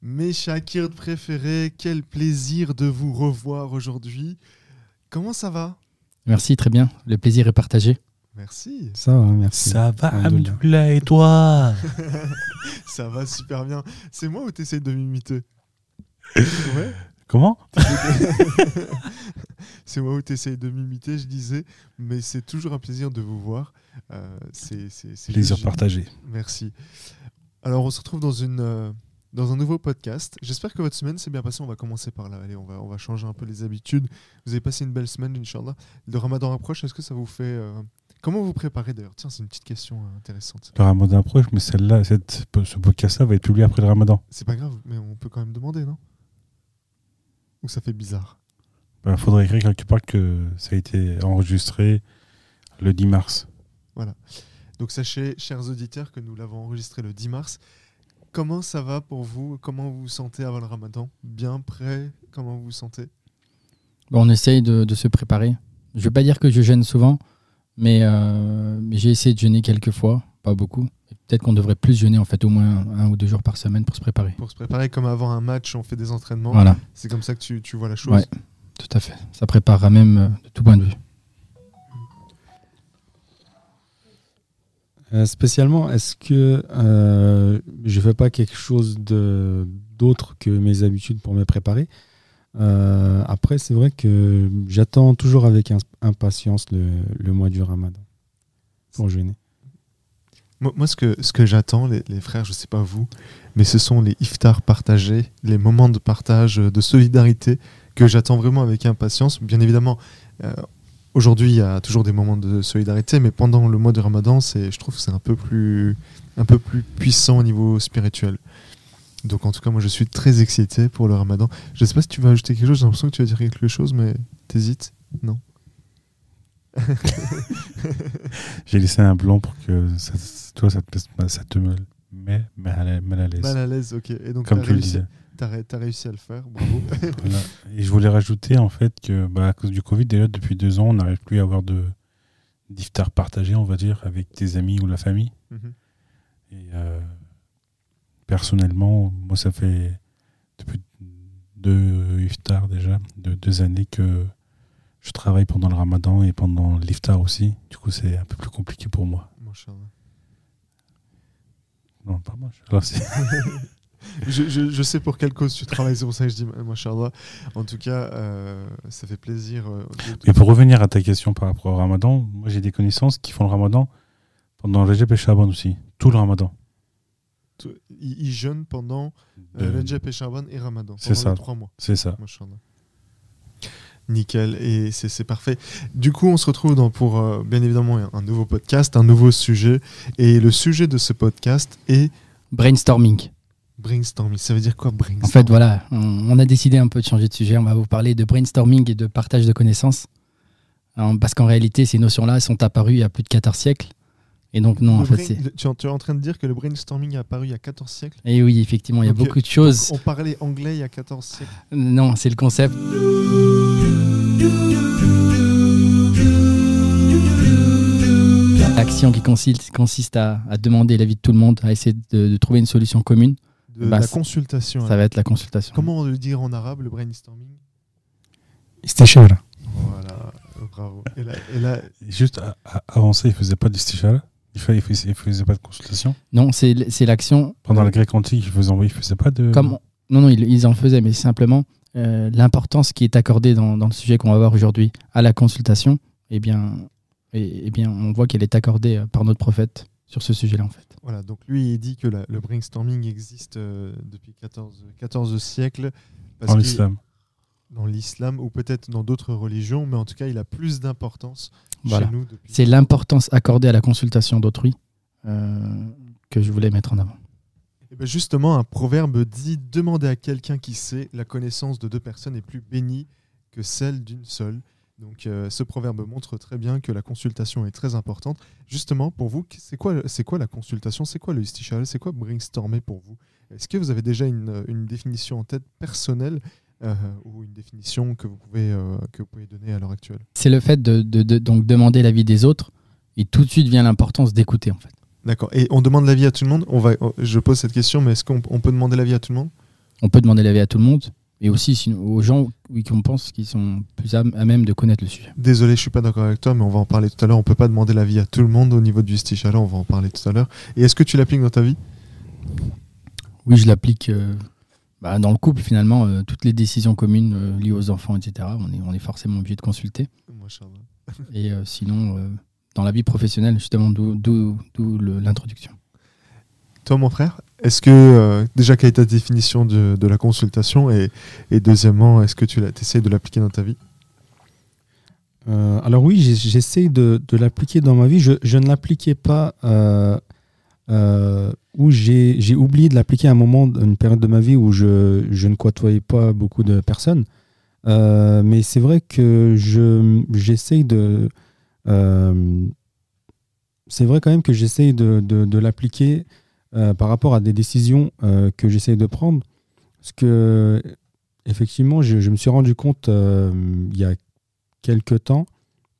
Mes Shakirs préférés, quel plaisir de vous revoir aujourd'hui. Comment ça va? Merci, très bien. Le plaisir est partagé. Merci. Ça va, merci. Ça va. Alhamdoulilah, et toi? Ça va super bien. C'est moi ou t'essayes de m'imiter? Ouais. Comment? C'est moi où t'essayes de m'imiter, je disais. Mais c'est toujours un plaisir de vous voir. Euh, c'est Plaisir partagé. Merci. Alors, on se retrouve dans, une, euh, dans un nouveau podcast. J'espère que votre semaine s'est bien passée. On va commencer par là. Allez, on va, on va changer un peu les habitudes. Vous avez passé une belle semaine, Inch'Allah. Le ramadan approche. Est-ce que ça vous fait. euh, Comment vous préparez d'ailleurs? Tiens, c'est une petite question euh, intéressante. Le ramadan approche, mais celle-là, cette, ce podcast-là va être publié après le ramadan. C'est pas grave, mais on peut quand même demander, non? Ou ça fait bizarre? Il faudrait écrire quelque part que ça a été enregistré le 10 mars. Donc sachez, chers auditeurs, que nous l'avons enregistré le 10 mars. Comment ça va pour vous? Comment vous vous sentez avant le ramadan? Bien prêt? Comment vous vous sentez? Bon, on essaye de, de se préparer. Je ne vais pas dire que je gêne souvent, mais, euh, mais j'ai essayé de jeûner quelques fois, pas beaucoup. Peut-être qu'on devrait plus jeûner, en fait, au moins un ou deux jours par semaine pour se préparer. Pour se préparer comme avant un match, on fait des entraînements. Voilà, C'est comme ça que tu, tu vois la chose Ouais. tout à fait. Ça préparera même euh, de tout point de vue. Euh, spécialement, est-ce que euh, je fais pas quelque chose d'autre que mes habitudes pour me préparer? Euh, Après, c'est vrai que j'attends toujours avec impatience le, le mois du ramadan pour jeûner. Moi, moi, ce que, ce que j'attends, les, les frères, je sais pas vous, mais ce sont les iftars partagés, les moments de partage, euh, de solidarité que j'attends vraiment avec impatience. Bien évidemment, aujourd'hui, il y a toujours des moments de solidarité, mais pendant le mois de Ramadan, c'est, je trouve que c'est un peu plus, un peu plus puissant au niveau spirituel. Donc, en tout cas, moi, je suis très excité pour le Ramadan. Je sais pas si tu vas ajouter quelque chose. J'ai l'impression que tu vas dire quelque chose, mais t'hésites Non? J'ai laissé un blanc pour que ça, toi, ça te, ça te mal à, mal à l'aise. Mal à l'aise, ok. Et donc, Comme tu le réussi, disais. Ré- t'as réussi à le faire. Bravo. Voilà. Et je voulais rajouter en fait que bah, à cause du Covid, déjà depuis deux ans, on n'arrive plus à avoir de d'iftar partagé, on va dire, avec tes amis ou la famille. Mhm. Et euh, personnellement, moi, ça fait depuis deux iftars déjà, de deux années que je travaille pendant le ramadan et pendant l'iftar aussi. Du coup, c'est un peu plus compliqué pour moi. Non, pas moi. Alors, je, je- je sais pour quelle cause tu travailles, c'est pour ça que je dis Mashallah. En tout cas, euh, ça fait plaisir. euh, de- Mais pour revenir à ta question par rapport au ramadan, moi, j'ai des connaissances qui font le ramadan pendant Rajab et Shaban aussi. Tout le ramadan. ils, jeûnent pendant euh, Rajab et Shaban et Ramadan. C'est ça. trois mois. C'est ça. Mashallah. Nickel, et c'est parfait. Du coup, on se retrouve dans, pour euh, bien évidemment un, un nouveau podcast, un nouveau sujet. Et le sujet de ce podcast est Brainstorming. Brainstorming. Ça veut dire quoi brainstorming? En fait, voilà, on, on a décidé un peu de changer de sujet. On va vous parler de brainstorming et de partage de connaissances. Alors, parce qu'en réalité, ces notions-là sont apparues il y a plus de 14 siècles. Et donc, non, Le en fait, c'est. tu, es- tu es en train de dire que le brainstorming est apparu il y a 14 siècles? Et oui, effectivement, il y a beaucoup de choses. On parlait anglais il y a 14 siècles. Non, c'est le concept. L'action qui consiste, consiste à, à demander l'avis de tout le monde, à essayer de, de trouver une solution commune. De Bah, la consultation. Ça va être la consultation. Comment le dire en arabe, le brainstorming Istishara. Voilà, bravo. Et là, et là, Et juste à- à- avant ça, il faisait pas d'istishara. Il il faisait, pas de consultation. Non, c'est l'action. Pendant euh, la Grèce antique, il faisait, il faisait pas de. comme non non ils, ils en faisaient mais simplement euh, l'importance qui est accordée dans, dans le sujet qu'on va voir aujourd'hui à la consultation eh bien eh, eh bien on voit qu'elle est accordée euh, par notre prophète sur ce sujet là en fait voilà, donc lui, il dit que la- le brainstorming existe euh, depuis 14, 14 siècles. parce dans l'islam. Dans l'islam, ou peut-être dans d'autres religions, mais en tout cas, il a plus d'importance Voilà. chez nous depuis. c'est l'importance accordée à la consultation d'autrui euh, que je voulais mettre en avant Eh ben justement, un proverbe dit Demander à quelqu'un qui sait, la connaissance de deux personnes est plus bénie que celle d'une seule. Donc, euh, ce proverbe montre très bien que la consultation est très importante. Justement, pour vous, c'est quoi, c'est quoi la consultation? C'est quoi le istishara C'est quoi brainstormer pour vous? Est-ce que vous avez déjà une, une définition en tête personnelle euh, ou une définition que vous pouvez, euh, que vous pouvez donner à l'heure actuelle? C'est le fait de, de- de- donc demander l'avis des autres et tout de suite vient l'importance d'écouter en fait. D'accord. Et on demande l'avis à tout le monde? On va, Je pose cette question, mais est-ce qu'on on peut demander l'avis à tout le monde? On peut demander l'avis à tout le monde, et aussi sinon, aux gens oui, qu'on pense qui sont plus à, à même de connaître le sujet. Désolé, je suis pas d'accord avec toi, mais on va en parler tout à l'heure. On peut pas demander l'avis à tout le monde au niveau du istichala, on va en parler tout à l'heure. Et est-ce que tu l'appliques dans ta vie? Oui, je l'applique euh, bah, dans le couple finalement. euh, toutes les décisions communes euh, liées aux enfants, etc. On est, on est forcément obligé de consulter. Machallah. Et sinon, dans la vie professionnelle, justement, d'où l'introduction. Toi, mon frère, est-ce que euh, déjà quelle est ta définition de, de la consultation et, et deuxièmement, est-ce que tu essayes de l'appliquer dans ta vie? Euh, alors oui, j'essaye de, de l'appliquer dans ma vie. Je, je ne l'appliquais pas euh, euh, où j'ai oublié de l'appliquer à un moment, une période de ma vie où je, je ne côtoyais pas beaucoup de personnes. Mais c'est vrai que je j'essaye de... c'est vrai quand même que j'essaye de, de, de l'appliquer euh, par rapport à des décisions euh, que j'essaye de prendre. Parce que, effectivement, je, je me suis rendu compte euh, il y a quelque temps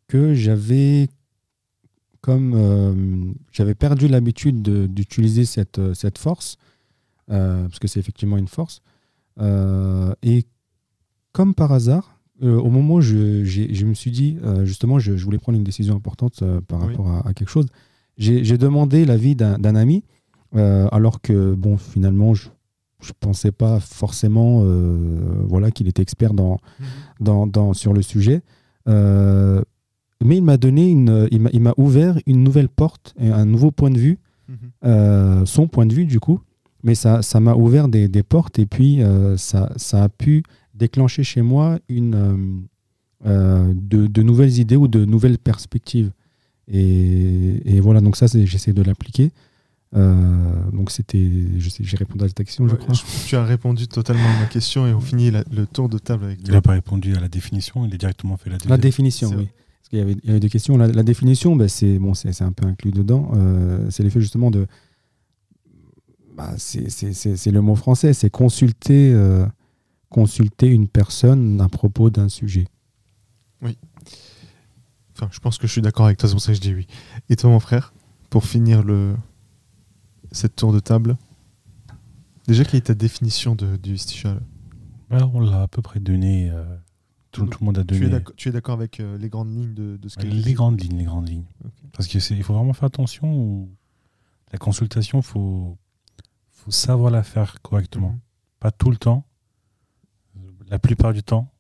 que j'avais comme j'avais perdu l'habitude de- d'utiliser cette, cette force, parce que c'est effectivement une force. Et comme par hasard, au moment où je, je me suis dit, justement, je, je voulais prendre une décision importante par Oui. rapport à, à quelque chose, j'ai demandé l'avis d'un ami, euh, alors que, bon, finalement, je ne pensais pas forcément euh, voilà, qu'il était expert dans, dans, dans- sur le sujet. Euh, mais il m'a donné une, il m'a- ouvert une nouvelle porte, et un nouveau point de vue, euh, son point de vue du coup. Mais ça, ça m'a ouvert des, des portes et puis euh, ça, ça a pu déclencher chez moi une, euh, de, de nouvelles idées ou de nouvelles perspectives. Et, et voilà, donc ça, c'est- j'essaie de l'appliquer. Euh, donc c'était, j'ai répondu à ta question, je crois. je- Tu as répondu totalement à ma question et on finit la- le tour de table avec Il n'a pas répondu à la définition, il a directement fait la La deuxième. définition, C'est oui. Parce qu'il y y avait deux questions. La, la définition, ben, c'est bon, c'est c'est un peu inclus dedans. Euh, c'est l'effet justement de. bah, c'est- c'est c'est- c'est le mot français, c'est consulter, euh, consulter une personne à propos d'un sujet. Enfin, je pense que je suis d'accord avec toi, c'est pour ça que je dis oui. Et toi, mon frère, pour finir le... cette tour de table, déjà, quelle est ta définition de, du istichala Bah, on l'a à peu près donné. euh, tout, tout le monde a donné tu es d'accord avec euh, les grandes lignes de, de ce qu'elle dit? les grandes lignes, les grandes lignes. Ok. Parce que c'est, il faut vraiment faire attention. où La consultation, faut, faut savoir la faire correctement. Mhm. Pas tout le temps, la plupart du temps.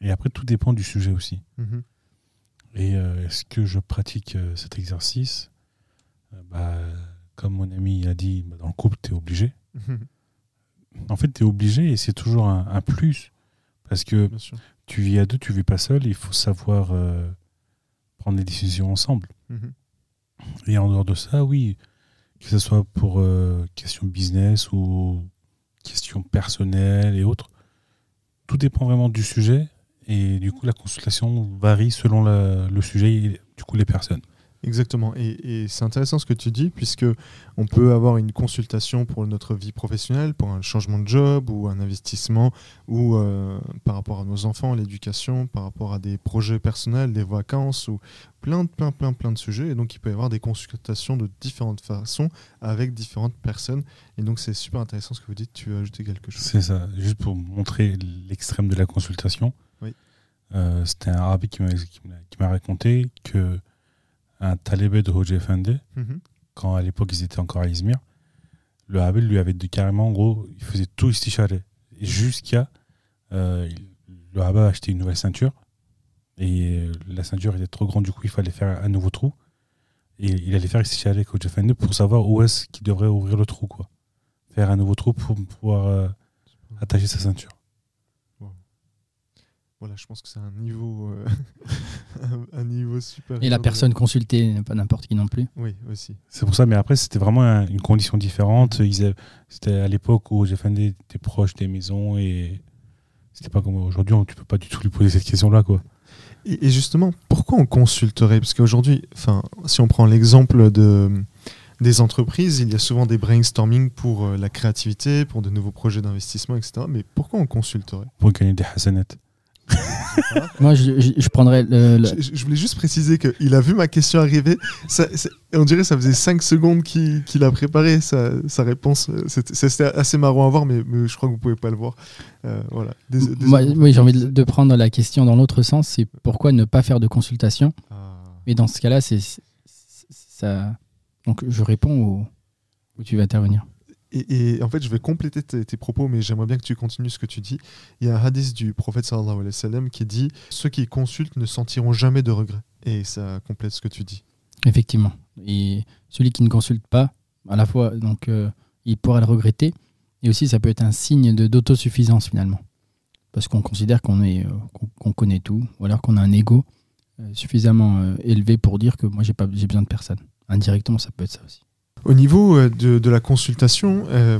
Et après, tout dépend du sujet aussi. Mhm. Et euh, est-ce que je pratique cet exercice? Bah, Comme mon ami a dit, bah, dans le couple, tu es obligé. Mhm. En fait, tu es obligé et c'est toujours un, un plus. Parce que tu vis à deux, tu vis pas seul. Il faut savoir euh, prendre des décisions ensemble. Mhm. Et en dehors de ça, oui, que ce soit pour euh, question business ou question personnelle et autres, tout dépend vraiment du sujet. Et du coup, la consultation varie selon la- le sujet et du coup les personnes. Exactement. Et, et c'est intéressant ce que tu dis, puisque on peut avoir une consultation pour notre vie professionnelle, pour un changement de job ou un investissement, ou euh, par rapport à nos enfants, l'éducation, par rapport à des projets personnels, des vacances, ou plein, de- plein, plein, plein de sujets. Et donc, il peut y avoir des consultations de différentes façons avec différentes personnes. Et donc, c'est super intéressant ce que vous dites. Tu veux ajouter quelque chose? C'est ça, juste pour montrer l'extrême de la consultation. Oui. Euh, C'était un m'a- qui m'a raconté que un talibé de Hoji Effendi, Mhm. quand à l'époque ils étaient encore à Izmir, le Habel lui avait dit carrément, en gros, il faisait tout isticharé. Jusqu'à. euh, le Habel a acheté une nouvelle ceinture. Et euh, la ceinture était trop grande, du coup, il fallait faire un nouveau trou. Et il allait faire isticharé avec Hoji Effendi pour savoir où est-ce qu'il devrait ouvrir le trou, quoi. Faire un nouveau trou pour pouvoir euh, attacher sa ceinture. Voilà, je pense que c'est un niveau, euh, un, niveau super. Et la personne consultée n'est pas n'importe qui non plus. Oui, aussi. C'est pour ça, mais après, c'était vraiment un- une condition différente. Ils avaient- C'était à l'époque où Jeffendé était proche des maisons et c'était pas comme aujourd'hui, on- tu peux pas du tout lui poser cette question-là, quoi. Et, et justement, pourquoi on consulterait? Parce qu'aujourd'hui, enfin, si on prend l'exemple de des entreprises, il y a souvent des brainstorming pour euh, la créativité, pour de nouveaux projets d'investissement, etc. Mais pourquoi on consulterait? Pour gagner des hasanettes. Moi, je, je- je prendrais le, le- Je, je voulais juste préciser qu'il a vu ma question arriver. Ça, on dirait que ça faisait 5 secondes qu'il a préparé sa, sa réponse. C'était assez marrant à voir, mais, mais je crois que vous pouvez pas le voir. Euh, voilà. Moi, oui, j'ai envie de, de prendre la question dans l'autre sens. C'est pourquoi ne pas faire de consultation Ah. Et dans ce cas-là, c'est ça. Donc, je réponds où tu vas intervenir. Et, en fait, je vais compléter tes, propos, mais j'aimerais bien que tu continues ce que tu dis. Il y a un hadith du prophète sallallahu alayhi wa sallam qui dit Ceux qui consultent ne sentiront jamais de regret. Et ça complète ce que tu dis. Effectivement. Et celui qui ne consulte pas, à la fois, donc, euh, il pourra le regretter. Et aussi, ça peut être un signe d'autosuffisance finalement. Parce qu'on considère qu'on est, euh, qu'on connaît tout, ou alors qu'on a un ego euh, suffisamment élevé pour dire que moi, j'ai besoin de personne. Indirectement, ça peut être ça aussi. Au niveau euh, de, la consultation, euh,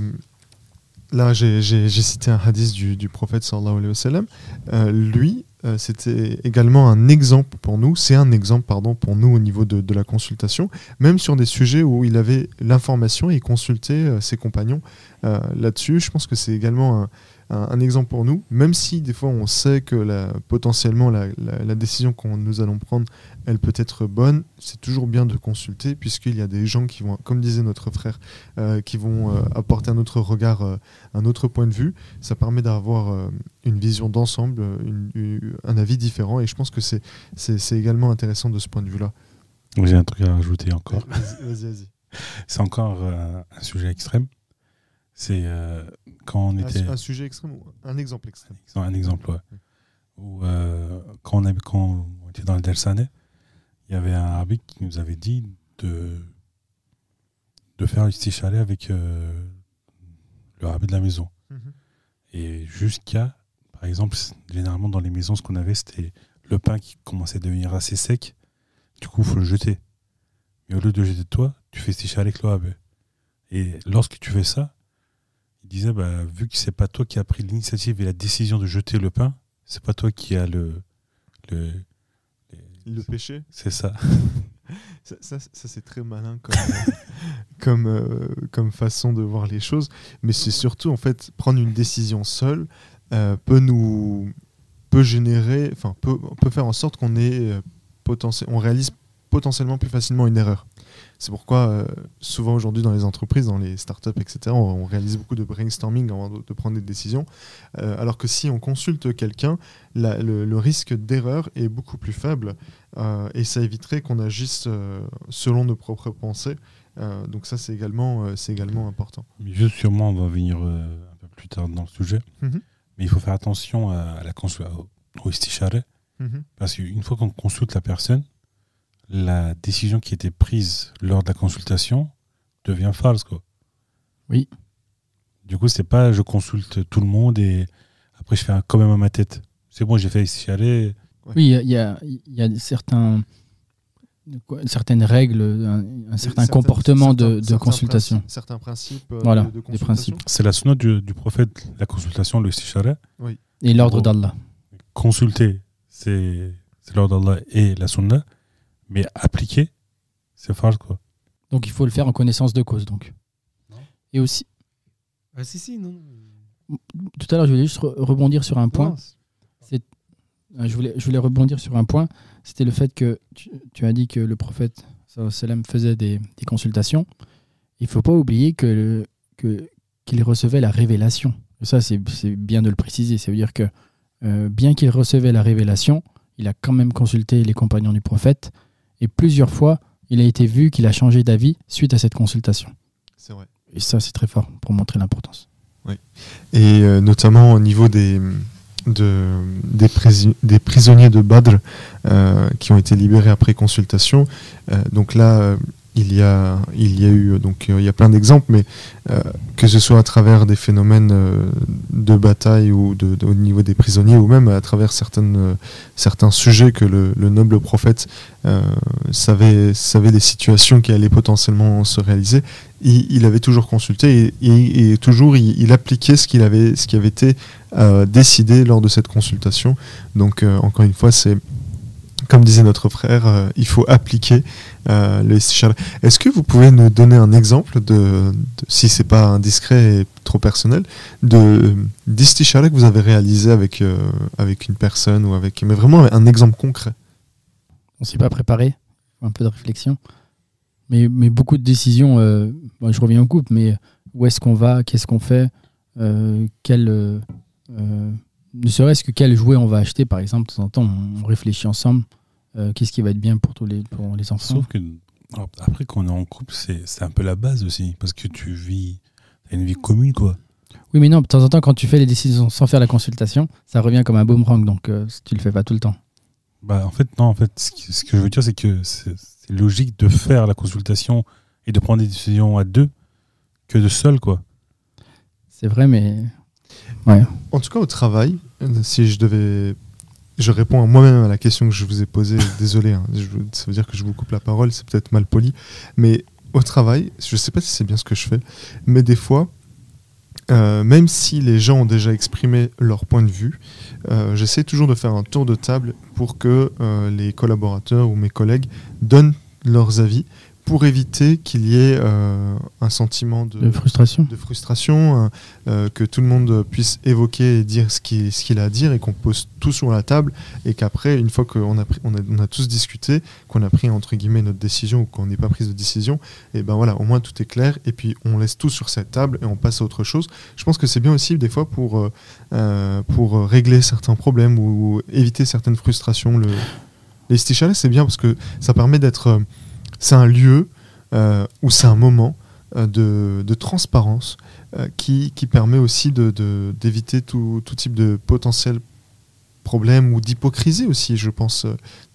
là j'ai cité un hadith du, prophète sallallahu alayhi wa sallam. Euh, lui, c'était également un exemple pour nous, c'est un exemple pardon, pour nous au niveau de, la consultation, même sur des sujets où il avait l'information et consultait ses compagnons là-dessus. Je pense que c'est également un, un- un exemple pour nous, même si des fois on sait que la- potentiellement la, la- la décision que nous allons prendre, elle peut être bonne, c'est toujours bien de consulter puisqu'il y a des gens qui vont, comme disait notre frère, euh, qui vont euh, apporter un autre regard, euh, un autre point de vue. Ça permet d'avoir une vision d'ensemble, un avis différent et je pense que c'est également intéressant de ce point de vue-là. J'ai un truc à rajouter encore? Vas-y, vas-y. C'est encore un sujet extrême. C'est euh, quand on était. un sujet extrême un exemple extrême? Un exemple, ouais. Où, euh, quand, on avait, quand on était dans le Dersane, il y avait un arabique qui nous avait dit de, de faire l'isticharé avec euh, le arabe de la maison. Mhm. Et jusqu'à, par exemple, généralement dans les maisons, ce qu'on avait, c'était le pain qui commençait à devenir assez sec. Du coup, il faut le jeter. Mais au lieu de le jeter toi, tu fais isticharé avec le arabe. Et lorsque tu fais ça, disait, bah, vu que c'est pas toi qui as pris l'initiative et la décision de jeter le pain, c'est pas toi qui as le. le les- Le péché c'est ça. Ça, ça, ça, c'est très malin comme, euh, comme, euh, comme façon de voir les choses. Mais c'est surtout, en fait, prendre une décision seule euh, peut nous peut générer, enfin, peut, peut faire en sorte qu'on est euh, potentiel, on réalise potentiellement plus facilement une erreur. C'est pourquoi, euh, souvent aujourd'hui dans les entreprises, dans les startups, etc., on, on réalise beaucoup de brainstorming avant de, de prendre des décisions. Euh, alors que si on consulte quelqu'un, le, le risque d'erreur est beaucoup plus faible euh, et ça éviterait qu'on agisse selon nos propres pensées. Donc ça, c'est également, c'est également important. Mais juste sûrement, on va venir un peu plus tard dans le sujet. Mhm. Mais il faut faire attention à, à la au, au isticharé, parce qu'une fois qu'on consulte la personne, la décision qui était prise lors de la consultation devient false. Quoi. Oui. Du coup, c'est pas je consulte tout le monde et après je fais un quand même à ma tête. C'est bon, j'ai fait isticharé. Oui, il y a, il y a- il y a certains, quoi, certaines règles, un, un certain Certains- comportement de, certains- de certains consultation. principes- Certains principes euh, Voilà, de, de des principes. C'est la sunna du, du prophète, la consultation, le isticharé. Et l'ordre d'Allah. Consulter, c'est c'est l'ordre d'Allah et la sunna, mais appliquer, c'est false. Quoi. Donc il faut le faire en connaissance de cause. Donc. Non. Et aussi, Ah, si, si, non. tout à l'heure, je voulais juste re- rebondir sur un point. Euh, Je voulais, je voulais rebondir sur un point. C'était le fait que tu, tu as dit que le prophète sallam, faisait des, des consultations. Il faut pas oublier que le- que- qu'il recevait la révélation. Et ça, c'est c'est bien de le préciser. Ça veut dire que euh, bien qu'il recevait la révélation, il a quand même consulté les compagnons du prophète. Et plusieurs fois, il a été vu qu'il a changé d'avis suite à cette consultation. C'est vrai. Et ça, c'est très fort pour montrer l'importance. Et euh, notamment au niveau des, de, des, prisi- des prisonniers de Badr euh, qui ont été libérés après consultation. Euh, donc là, il y a, il y a eu, donc euh, il y a plein d'exemples, mais euh, que ce soit à travers des phénomènes euh, de bataille ou de, au niveau des prisonniers, ou même à travers certains sujets que le, le noble prophète savait, des situations qui allaient potentiellement se réaliser, il, avait toujours consulté et, toujours il, appliquait ce qui avait été décidé lors de cette consultation. Donc encore une fois, c'est comme disait notre frère, euh, il faut appliquer euh, le. Est-ce que vous pouvez nous donner un exemple de, si c'est pas indiscret et trop personnel, de d'istishala que vous avez réalisé avec euh, avec une personne ou avec, mais vraiment un exemple concret? On s'est pas préparé, un peu de réflexion. Mais, beaucoup de décisions, euh, je reviens au couple, mais où est-ce qu'on va, qu'est-ce qu'on fait, euh, quel, euh, euh, ne serait-ce que quel jouet on va acheter, par exemple, de temps en temps, on réfléchit ensemble, euh, qu'est-ce qui va être bien pour, tous les, pour les enfants. Sauf que alors, après, quand on est en couple, c'est un peu la base aussi. Parce que tu vis. Une vie commune, quoi. Oui, mais non, de temps en temps, quand tu fais les décisions sans faire la consultation, ça revient comme un boomerang, donc euh, tu le fais pas tout le temps. Bah, en fait, non, en fait, ce, qui- ce que je veux dire, c'est que c'est logique de faire la consultation et de prendre des décisions à deux que de seul, quoi. C'est vrai, mais En tout cas, au travail, si je devais. Je réponds à moi-même à la question que je vous ai posée. Désolé, hein, je- ça veut dire que je vous coupe la parole, c'est peut-être mal poli. Mais au travail, je ne sais pas si c'est bien ce que je fais, mais des fois, euh, même si les gens ont déjà exprimé leur point de vue, euh, j'essaie toujours de faire un tour de table pour que euh, les collaborateurs ou mes collègues donnent leurs avis pour éviter qu'il y ait euh, un sentiment de, de frustration. de frustration, un- euh, que tout le monde puisse évoquer et dire ce qu'il a à dire et qu'on pose tout sur la table et qu'après, une fois qu'on a, pris- on a, on a tous discuté, qu'on a pris entre guillemets notre décision ou qu'on n'ait pas prise de décision, et ben voilà, au moins tout est clair et puis on laisse tout sur cette table et on passe à autre chose. Je pense que c'est bien aussi des fois pour, euh, euh, pour régler certains problèmes ou éviter certaines frustrations. Le, les c'est bien parce que ça permet d'être... c'est un lieu euh, ou c'est un moment euh, de, transparence euh, qui, permet aussi d'éviter tout, type de potentiel problème ou d'hypocrisie aussi, je pense.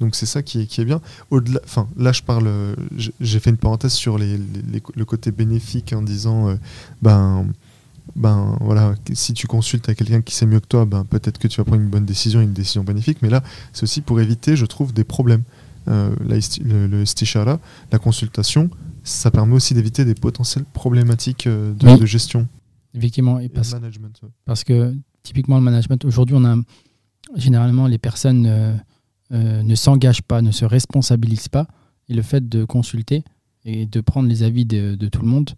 Donc c'est ça qui est, bien. Au-delà, là je parle, j'ai fait une parenthèse sur les, le côté bénéfique en disant, ben, ben voilà, si tu consultes à quelqu'un qui sait mieux que toi, ben peut-être que tu vas prendre une bonne décision, une décision bénéfique. Mais là, c'est aussi pour éviter, je trouve, des problèmes. Euh, la le, le la consultation, ça permet aussi d'éviter des potentielles problématiques euh, de, Oui. de gestion Effectivement, et et parce, management. ouais. parce que typiquement le management, aujourd'hui, on a généralement les personnes euh, euh, ne s'engagent pas, ne se responsabilisent pas. Et le fait de consulter et de prendre les avis de, de tout le monde,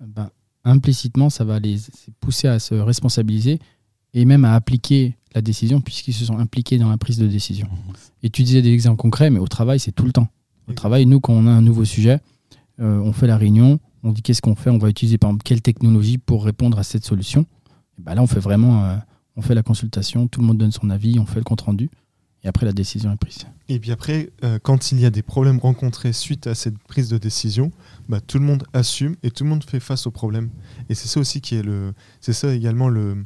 ben, implicitement, ça va les pousser à se responsabiliser et même à appliquer la décision puisqu'ils se sont impliqués dans la prise de décision. Et tu disais des exemples concrets, mais au travail, c'est tout le temps. Au travail, nous, quand on a un nouveau sujet, euh, on fait la réunion, on dit qu'est-ce qu'on fait, on va utiliser par exemple quelle technologie pour répondre à cette solution. Et ben là, on fait vraiment, euh, on fait la consultation, tout le monde donne son avis, on fait le compte rendu, et après la décision est prise. Et puis après, euh, quand il y a des problèmes rencontrés suite à cette prise de décision, bah, tout le monde assume et tout le monde fait face aux problèmes. Et c'est ça aussi qui est le, c'est ça également le,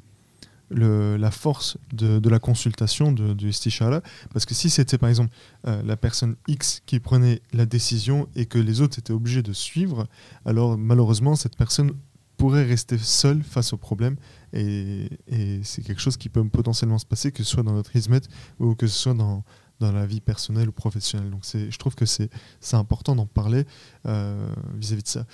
le- la force de, la consultation de, du istishara. Parce que si c'était par exemple euh, la personne X qui prenait la décision et que les autres étaient obligés de suivre, alors malheureusement cette personne pourrait rester seule face au problème et, et c'est quelque chose qui peut potentiellement se passer que ce soit dans notre ismet ou que ce soit dans, dans la vie personnelle ou professionnelle. Donc je trouve que c'est, important d'en parler euh, vis-à-vis de ça.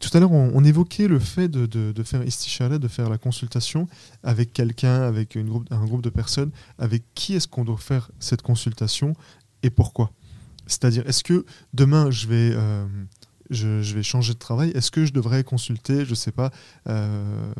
Tout à l'heure, on, évoquait le fait de, de, de faire de faire la consultation avec quelqu'un, avec une groupe, un groupe de personnes. Avec qui est-ce qu'on doit faire cette consultation et pourquoi? C'est-à-dire, est-ce que demain, je vais... euh, je, vais changer de travail? Est-ce que je devrais consulter, je sais pas, euh,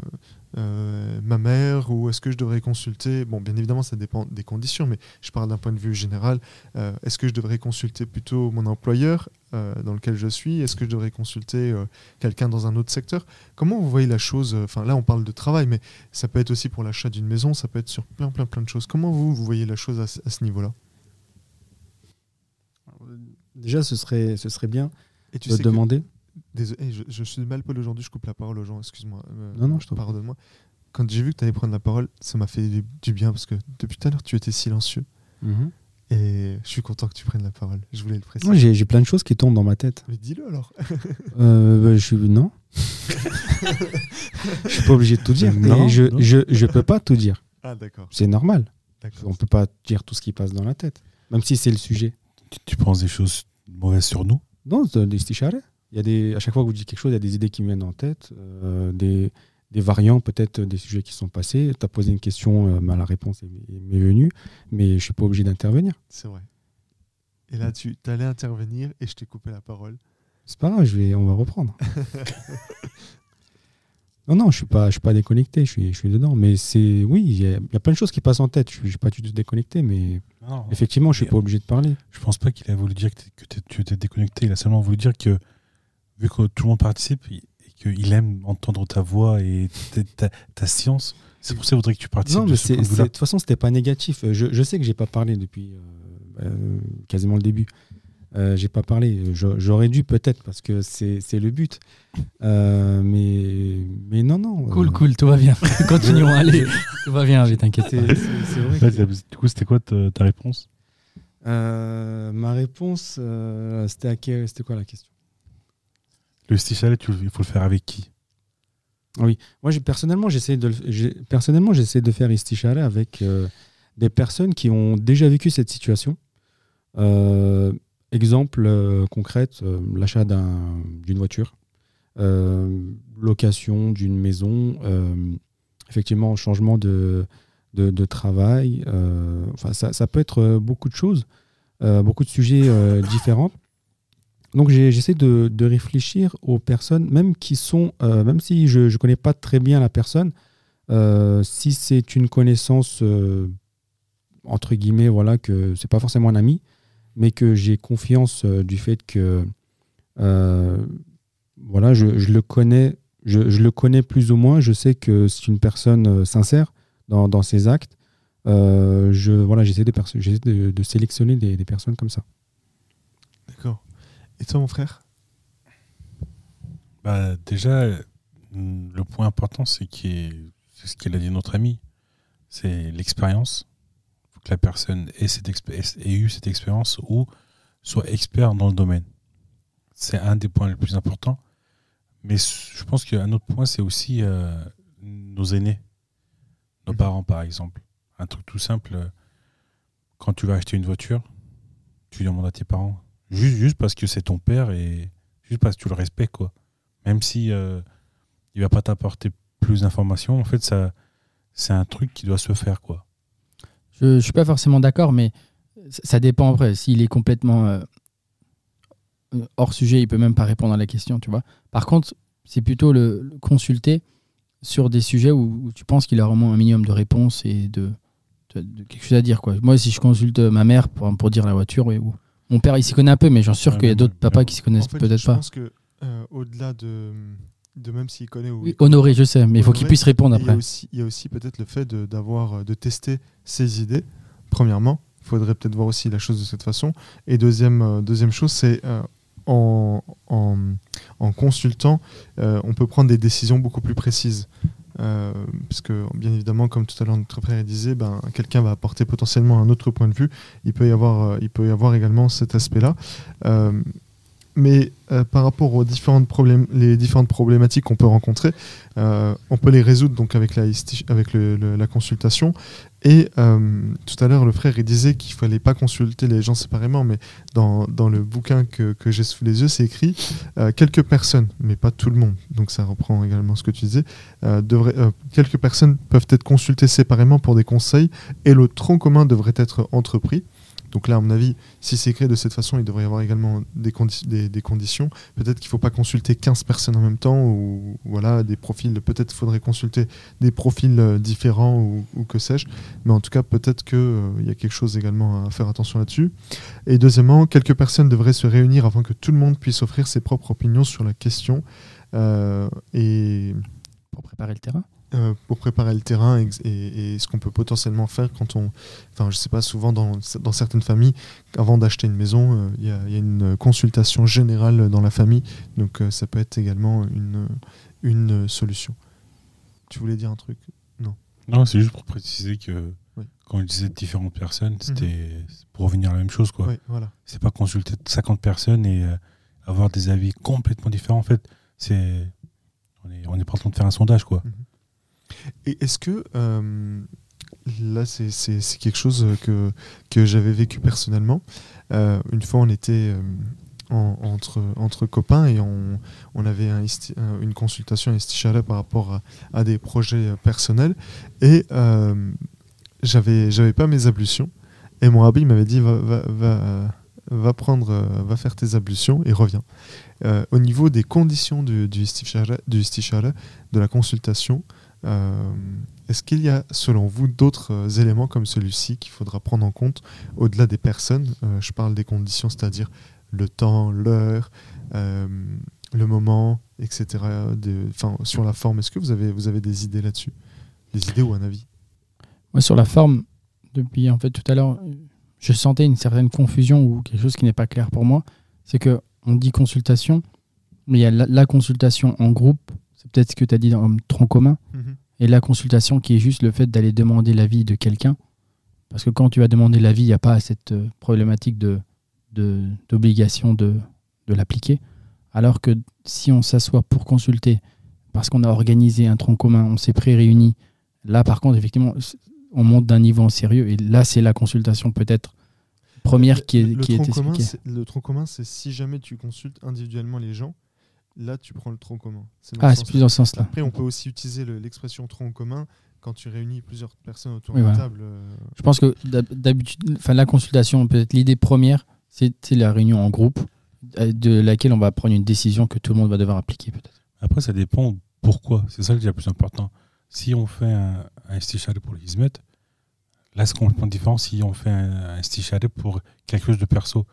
euh, ma mère ou est-ce que je devrais consulter? Bon, bien évidemment, ça dépend des conditions, mais je parle d'un point de vue général. Euh, est-ce que je devrais consulter plutôt mon employeur euh, dans lequel je suis? Est-ce que je devrais consulter quelqu'un dans un autre secteur? Comment vous voyez la chose? Enfin, là, on parle de travail, mais ça peut être aussi pour l'achat d'une maison, ça peut être sur plein, plein, plein de choses. Comment vous, vous voyez la chose à, ce- à ce niveau-là? Déjà, ce serait, ce serait bien Et tu de sais que- demander. Désolé, je, je suis mal poli aujourd'hui, je coupe la parole aux gens, excuse-moi. euh, Non, non, je prie. Pardonne-moi. Quand j'ai vu que tu allais prendre la parole, ça m'a fait du, du bien parce que depuis tout à l'heure, tu étais silencieux. Mhm. Et je suis content que tu prennes la parole. Je voulais le préciser. Moi, j'ai plein de choses qui tombent dans ma tête. Mais dis-le alors. Euh, bah, je suis non. je suis pas obligé de tout dire. Non, Et je, non. je, je peux pas tout dire. Ah, d'accord. C'est normal. d'accord. On peut pas dire tout ce qui passe dans la tête, même si c'est le sujet. Tu, tu penses des choses mauvaises sur nous? Non, c'est des y a des, à chaque fois que vous dites quelque chose, il y a des idées qui me viennent en tête, euh, des, des variants peut-être des sujets qui sont passés. Tu as posé une question, euh, bah, la réponse est- est- m'est venue, mais je suis pas obligé d'intervenir. C'est vrai. Et là, tu allais intervenir et je t'ai coupé la parole. C'est pas grave, je vais, on va reprendre. non, non, je suis pas, je suis pas déconnecté, je suis, je suis dedans. Mais c'est, oui, il y, a- il y a plein de choses qui passent en tête. Je suis, je suis pas du tout déconnecté, mais Non, effectivement, je suis Et- pas obligé de parler. Je pense pas qu'il a voulu dire que, que tu étais déconnecté. Il a seulement voulu dire que, vu que tout le monde participe et qu'il aime entendre ta voix et ta, ta- ta science, c'est pour ça qu'il voudrait que tu participes Non, de mais ce de toute façon, c'était pas négatif. Je, je sais que j'ai pas parlé depuis euh, euh, quasiment le début. Euh, j'ai pas parlé. J'aurais dû peut-être parce que c'est, c'est le but. Euh, mais, mais non, non. Cool, euh, cool, tout va bien. Continuons, allez. Tout va bien, t'inquiète du coup, c'était quoi ta, ta réponse? Euh, ma réponse, euh, c'était, à quel- c'était quoi la question? Le stichalet, tu- il faut le faire avec qui? Moi, j'ai- personnellement, j'essaie de, le- personnellement, j'essaie de faire avec euh, des personnes qui ont déjà vécu cette situation. Euh, exemple euh, concrète, euh, l'achat d'un- d'une voiture, location d'une maison, effectivement, changement de, travail. ça, peut être beaucoup de choses, beaucoup de sujets différents. Donc j'essaie de, réfléchir aux personnes, même qui sont, euh, même si je ne connais pas très bien la personne, euh, si c'est une connaissance euh, entre guillemets, voilà, que c'est pas forcément un ami, mais que j'ai confiance du fait que voilà, je, le connais, je, le connais plus ou moins, je sais que c'est une personne sincère dans, ses actes. Je voilà, j'essaie de, sélectionner des personnes comme ça. D'accord. Et toi, mon frère? Bah, Déjà, le point important, c'est c'est ce qu'il a dit notre ami, c'est l'expérience. Il faut que la personne ait, cette ait eu cette expérience ou soit expert dans le domaine. C'est un des points les plus importants. Mais je pense qu'un autre point, c'est aussi euh, nos aînés, nos Mhm. parents par exemple. Un truc tout simple, euh, quand tu vas acheter une voiture, tu demandes à tes parents, juste, parce que c'est ton père et juste parce que tu le respectes, quoi. Même si euh, il va pas t'apporter plus d'informations, en fait, ça, c'est un truc qui doit se faire, quoi. Je ne suis pas forcément d'accord, mais ça dépend après. S'il est complètement euh, euh, hors sujet, il peut même pas répondre à la question, tu vois. Par contre, c'est plutôt le, consulter sur des sujets où, tu penses qu'il a vraiment un minimum de réponses et de quelque chose à dire. Quoi. Moi, si je consulte ma mère pour, pour dire la voiture, oui, ou mon père, il s'y connaît un peu, mais j'en suis sûr qu'il y a d'autres papas qui s'y connaissent En fait, peut-être je pas. pense que euh, au-delà de, de même s'il connaît ou Oui, honoré, je sais, mais il faut qu'il puisse répondre Et Il y a après. aussi, il y a aussi peut-être le fait de, d'avoir, euh, de tester ses idées. Premièrement, il faudrait peut-être voir aussi la chose de cette façon. Et deuxième, euh, deuxième chose, c'est euh, en, en, en consultant, euh, on peut prendre des décisions beaucoup plus précises. Euh, parce que, bien évidemment, comme tout à l'heure notre frère disait, ben, quelqu'un va apporter potentiellement un autre point de vue. Il peut y avoir, euh, il peut y avoir également cet aspect-là. Euh, mais euh, par rapport aux différentes, les différentes problématiques qu'on peut rencontrer, on peut les résoudre donc avec la, avec la consultation. Et euh, tout à l'heure, le frère disait qu'il fallait pas consulter les gens séparément, mais dans, le bouquin que, j'ai sous les yeux, c'est écrit euh, quelques personnes, mais pas tout le monde. Donc ça reprend également ce que tu disais. euh, quelques personnes peuvent être consultées séparément pour des conseils, et le tronc commun devrait être entrepris. Donc là, à mon avis, si c'est écrit de cette façon, il devrait y avoir également des, condi- des, des conditions. Peut-être qu'il ne faut pas consulter 15 personnes en même temps, ou voilà, des profils. Peut-être faudrait consulter des profils euh, différents, ou, que sais-je. Mais en tout cas, peut-être qu'il y a quelque chose également à faire attention là-dessus. Et deuxièmement, quelques personnes devraient se réunir afin que tout le monde puisse offrir ses propres opinions sur la question. Euh, et Pour préparer le terrain. Euh, pour préparer le terrain et, et ce qu'on peut potentiellement faire quand on. Enfin, je sais pas, souvent dans, dans certaines familles, avant d'acheter une maison, euh, il y, a- il y a une consultation générale dans la famille. Donc, euh, ça peut être également une, une solution. Tu voulais dire un truc? Non, c'est juste pour préciser que Oui. quand je disais différentes personnes, c'était c'est pour revenir à la même chose, quoi. Oui, voilà. C'est pas consulter 50 personnes et avoir des avis complètement différents. En fait, c'est on est on en train de faire un sondage, quoi. Et est-ce que euh, là, c'est- quelque chose que, que j'avais vécu personnellement. Euh, une fois, on était euh, en- entre, entre copains et on, on avait une consultation istichala par rapport à, à des projets personnels. Et j'avais j'avais pas mes ablutions. Et mon rabbi m'avait dit va, va, va, prendre, va faire tes ablutions et reviens. Au niveau des conditions du, du, de la consultation, est-ce qu'il y a, selon vous, d'autres euh, éléments comme celui-ci qu'il faudra prendre en compte au-delà des personnes? Euh, Je parle des conditions, c'est-à-dire le temps, l'heure, euh, le moment, etc. sur la forme, est-ce que vous avez, vous avez des idées là-dessus? Des idées ou un avis? Sur la forme, depuis en fait tout à l'heure, je sentais une certaine confusion ou quelque chose qui n'est pas clair pour moi. C'est que on dit consultation, mais il y a la consultation en groupe, c'est peut-être ce que tu as dit dans le tronc commun, et la consultation qui est juste le fait d'aller demander l'avis de quelqu'un. Parce que quand tu vas demander l'avis, il n'y a pas cette euh, problématique de d'obligation de, de l'appliquer. Alors que si on s'assoit pour consulter, parce qu'on a organisé un tronc commun, on s'est pré-réunis, là par contre, effectivement, on monte d'un niveau en sérieux, et là c'est la consultation peut-être première qui est, le, qui est commun, le tronc commun, c'est si jamais tu consultes individuellement les gens, là tu prends le tronc commun. Ah, ce c'est plus dans ce sens-là. Après, on peut aussi utiliser le- l'expression tronc commun quand tu réunis plusieurs personnes autour Oui, de la voilà. table. euh, Je pense que d'hab- d'habitude, enfin la consultation, peut-être l'idée première, c'est la réunion en groupe, euh, de laquelle on va prendre une décision que tout le monde va devoir appliquer peut-être. Après, ça dépend pourquoi. C'est ça le le plus important. Si on fait un, un pour le hizmet, là, c'est complètement différent si on fait un, un pour quelque chose de perso.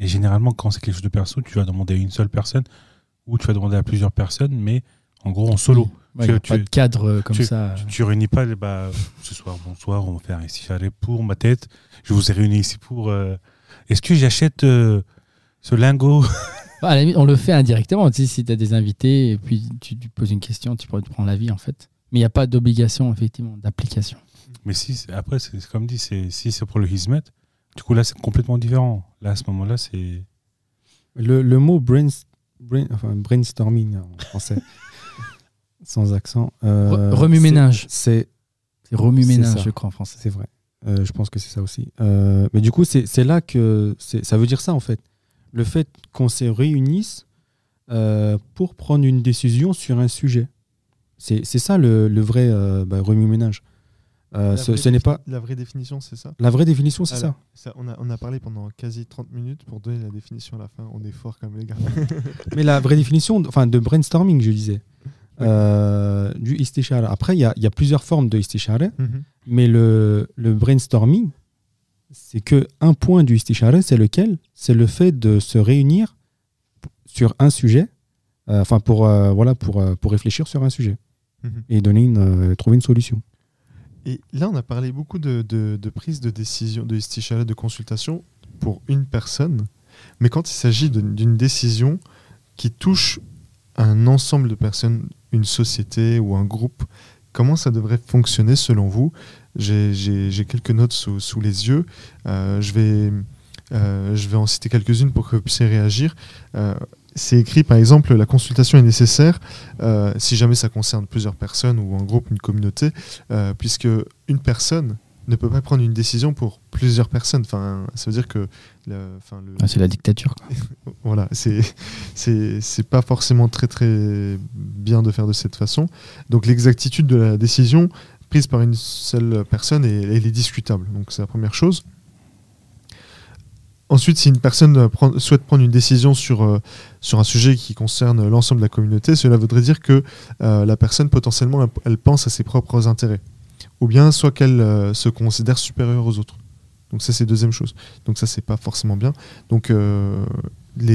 Et généralement, quand c'est quelque chose de perso, tu vas demander à une seule personne ou tu vas demander à plusieurs personnes, mais en gros en solo. Ouais, Tu- il y a tu- pas de cadre euh, comme tu- ça. Tu, tu réunis pas, les- bah, ce soir, bonsoir, on va faire un istishare pour ma tête. Je vous ai réunis ici pour. euh, Est-ce que j'achète euh, ce lingot? Bah, à la limite, on le fait indirectement. Tu sais, si tu as des invités et puis tu, tu poses une question, tu pourrais te prendre l'avis en fait. Mais il n'y a pas d'obligation effectivement d'application. Mais si, après, c'est comme dit, si c'est pour le hizmet, du coup, là, c'est complètement différent. Là, à ce moment-là, c'est. Le, le mot brain, brain- enfin, brainstorming en français, sans accent. euh, Re- remue-ménage. C'est remue-ménage, je crois en français. c'est vrai. Euh, je pense que c'est ça aussi. Euh, mais du coup, c'est là que ça veut dire ça en fait. Le fait qu'on se réunisse pour prendre une décision sur un sujet. C'est ça le, le vrai bah, remue-ménage. Euh, la ce vraie ce n'est défi- pas La vraie définition, c'est ça? La vraie définition, c'est ça. ça, on, a, on a parlé pendant quasi 30 minutes pour donner la définition à la fin. On est fort comme les gars. Mais la vraie définition, enfin de brainstorming, je disais, euh, du istishara. Après, il y a, y a plusieurs formes de istishara, Mhm. mais le, le brainstorming, c'est que un point du istishara, c'est lequel? C'est le fait de se réunir sur un sujet, euh, enfin pour voilà pour pour réfléchir sur un sujet Mhm. et donner une trouver une solution. Et là, on a parlé beaucoup de, de, prise de décision, de istishara, de consultation pour une personne. Mais quand il s'agit d'une décision qui touche un ensemble de personnes, une société ou un groupe, comment ça devrait fonctionner selon vous? J'ai- quelques notes sous, sous les yeux. Euh, je, vais, euh, je vais en citer quelques-unes pour que vous puissiez réagir. Euh, c'est écrit par exemple la consultation est nécessaire euh, si jamais ça concerne plusieurs personnes ou un groupe, une communauté, euh, puisque une personne ne peut pas prendre une décision pour plusieurs personnes. Enfin, ça veut dire que le, enfin, le- Ah, c'est la dictature. quoi. voilà, c'est c'est c'est pas forcément très très bien de faire de cette façon. Donc l'exactitude de la décision prise par une seule personne elle est discutable. Donc c'est la première chose. Ensuite, si une personne souhaite prendre une décision sur, euh, sur un sujet qui concerne l'ensemble de la communauté, cela voudrait dire que euh, la personne potentiellement elle, pense à ses propres intérêts. Ou bien soit qu'elle euh, se considère supérieure aux autres. Donc ça c'est deuxième chose. Donc ça c'est pas forcément bien. Donc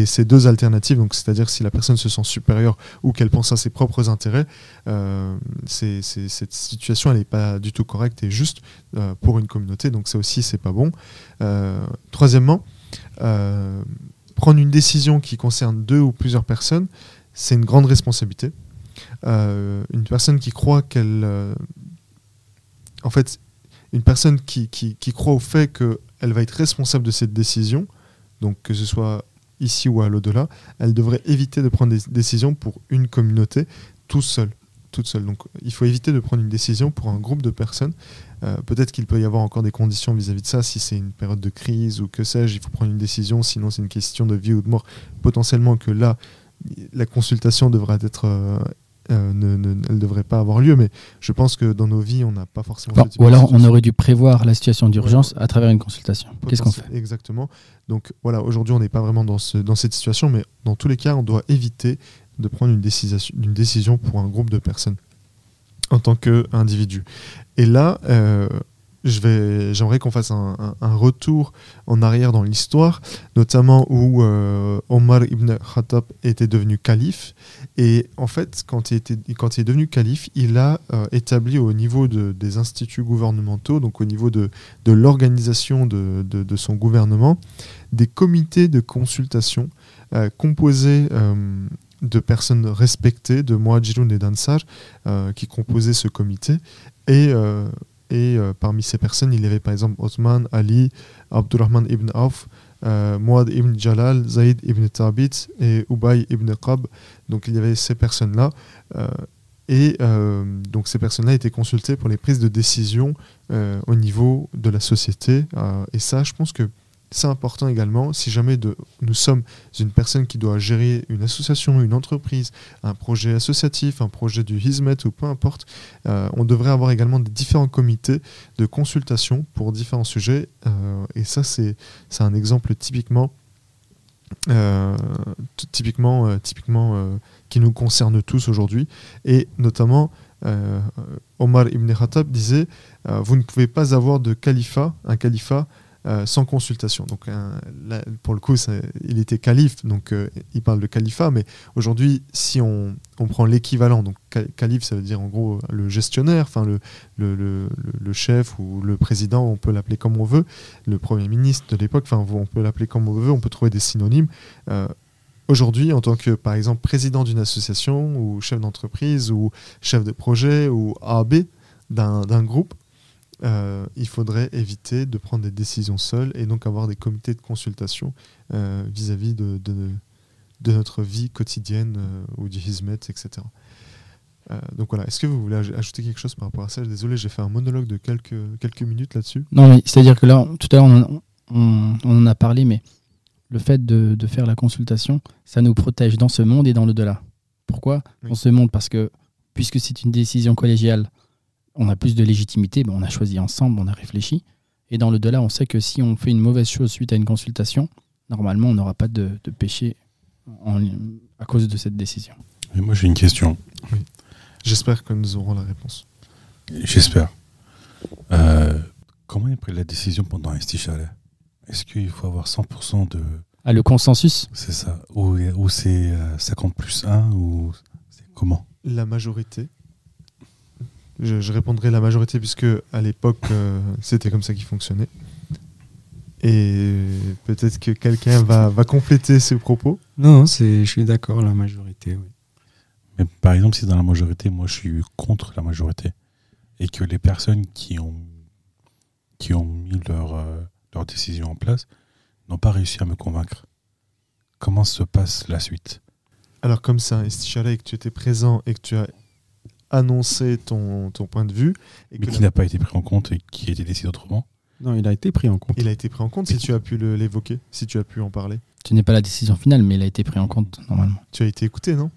ces deux alternatives, c'est-à-dire si la personne se sent supérieure ou qu'elle pense à ses propres intérêts, cette situation elle n'est pas du tout correcte et juste pour une communauté. Donc ça aussi c'est pas bon. Troisièmement, euh, prendre une décision qui concerne deux ou plusieurs personnes, c'est une grande responsabilité. Euh, une personne qui croit qu'elle, euh, en fait, qui croit au fait qu'elle va être responsable de cette décision, donc que ce soit ici ou à l'au-delà, elle devrait éviter de prendre des décisions pour une communauté tout seul. Toute seule. Donc il faut éviter de prendre une décision pour un groupe de personnes. Euh, Peut-être qu'il peut y avoir encore des conditions vis-à-vis de ça, si c'est une période de crise ou que sais-je, il faut prendre une décision, sinon c'est une question de vie ou de mort. Potentiellement que là, la consultation devra être euh, euh, ne, ne- elle ne devrait pas avoir lieu. Mais je pense que dans nos vies, on n'a pas forcément. Bon, ou alors on aurait dû prévoir la situation d'urgence à travers une consultation. Qu'est-ce qu'on fait Exactement. Donc voilà, aujourd'hui, on n'est pas vraiment dans, ce, dans cette situation, mais dans tous les cas, on doit éviter de prendre une décision, une décision pour un groupe de personnes en tant qu'individu. Et là, euh, j'aimerais qu'on fasse un, retour en arrière dans l'histoire, notamment où euh, Omar ibn Khattab était devenu calife. Et en fait, quand il, était, quand il est devenu calife, il a euh, établi au niveau de- des instituts gouvernementaux, donc au niveau de, de l'organisation de, de- son gouvernement, des comités de consultation composés de personnes respectées, de Muajirun et d'Ansar, euh, qui composaient ce comité. Et, euh, et euh, parmi ces personnes, il y avait par exemple Othman, Ali, Abdurrahman ibn Auf, Muad ibn Jalal, Zayd ibn Thabit et Ubay ibn Qab. Donc il y avait ces personnes-là. et donc ces personnes-là étaient consultées pour les prises de décision au niveau de la société. et ça, je pense que c'est important également. Si jamais nous sommes une personne qui doit gérer une association, une entreprise, un projet associatif, un projet du Hizmet ou peu importe, euh, on devrait avoir également des différents comités de consultation pour différents sujets. euh, et ça, c'est un exemple typiquement, euh, typiquement, typiquement qui nous concerne tous aujourd'hui. Et notamment, Omar ibn Khattab disait Vous ne pouvez pas avoir de califat, un califat, euh, sans consultation. Donc, là, pour le coup, il était calife, donc euh, il parle de califat, mais aujourd'hui, si on, prend l'équivalent, donc ca- calife, ça veut dire en gros le gestionnaire, enfin le, chef ou le président, on peut l'appeler comme on veut, le premier ministre de l'époque, enfin on peut l'appeler comme on veut, on peut trouver des synonymes. Euh, Aujourd'hui, en tant que, par exemple, président d'une association ou chef d'entreprise ou chef de projet ou AB d'un groupe, euh, il faudrait éviter de prendre des décisions seules et donc avoir des comités de consultation euh, vis-à-vis de, de- de notre vie quotidienne euh, ou du hizmet, etc. Donc voilà, est-ce que vous voulez aj- ajouter quelque chose par rapport à ça? Désolé, j'ai fait un monologue de quelques, quelques minutes là-dessus. Non, c'est-à-dire que là, tout à l'heure, on, en- on- on en a parlé, mais le fait de, de faire la consultation, ça nous protège dans ce monde et dans le-delà. Pourquoi? Oui. Dans ce monde, parce que puisque c'est une décision collégiale, on a plus de légitimité, ben, on a choisi ensemble, on a réfléchi. Et dans le-delà, on sait que si on fait une mauvaise chose suite à une consultation, normalement, on n'aura pas de, de péché en- à cause de cette décision. Mais moi, j'ai une question. J'espère que nous aurons la réponse. J'espère. Euh, comment ils prennent la décision pendant un Istishara Est-ce qu'il faut avoir 100% de. Ah, le consensus? C'est ça Ou, ou c'est euh, 50 plus 1 Ou c'est comment? La majorité. Je, je répondrai la majorité puisque à l'époque euh, c'était comme ça qui fonctionnait. Et peut-être que quelqu'un va, va compléter ses propos. Non, c'est, je suis d'accord, la majorité. Oui. Mais par exemple, si dans la majorité, moi je suis contre la majorité, et que les personnes qui ont, qui ont mis leur, euh, leur décision en place n'ont pas réussi à me convaincre, comment se passe la suite? Alors comme ça, que tu étais présent et que tu as annoncé ton, ton point de vue, et Mais qui n'a pas été pris en compte et qui a été décidé autrement Non, il a été pris en compte. il a été pris en compte si tu as pu l'évoquer, si tu as pu en parler. Ce n'est pas la décision finale, mais il a été pris en compte normalement. Tu as été écouté, non?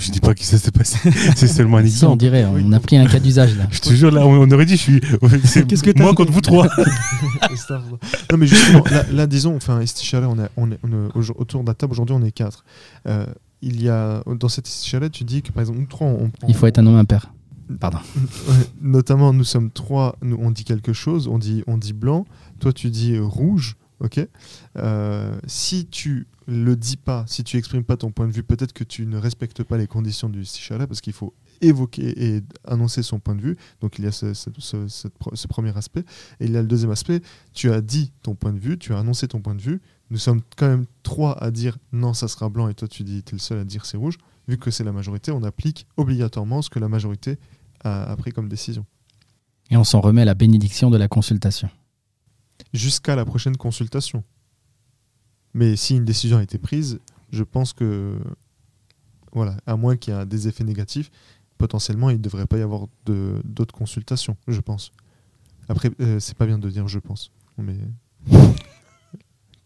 Je dis pas que ça s'est passé, c'est seulement un Si, on exemple. dirait, Oui. on a pris un cas d'usage là. Je te jure, là, on aurait dit, je suis. c'est Qu'est-ce que moi contre vous trois. non mais justement, là, là, disons, enfin, Istishara, on est, on est, on est au- autour de la table aujourd'hui, on est quatre. Euh, il y a dans cette Istishara, tu dis que par exemple, nous trois, on, Il faut être un homme impair. Pardon. Notamment, nous sommes trois, nous, on dit quelque chose, on dit, on dit blanc, toi tu dis euh, rouge, ok? Euh, Si tu le dis pas, si tu exprimes pas ton point de vue, peut-être que tu ne respectes pas les conditions du Istishara parce qu'il faut évoquer et annoncer son point de vue. Donc il y a ce, ce premier aspect. Et il y a le deuxième aspect, tu as dit ton point de vue, tu as annoncé ton point de vue. Nous sommes quand même trois à dire non, ça sera blanc et toi tu dis, tu es le seul à dire c'est rouge. Vu que c'est la majorité, on applique obligatoirement ce que la majorité a, a pris comme décision. Et on s'en remet à la bénédiction de la consultation. Jusqu'à la prochaine consultation. Mais si une décision a été prise, je pense que, voilà, à moins qu'il y ait des effets négatifs, potentiellement il ne devrait pas y avoir d'autres consultations, je pense. Après, euh, c'est pas bien de dire je pense, mais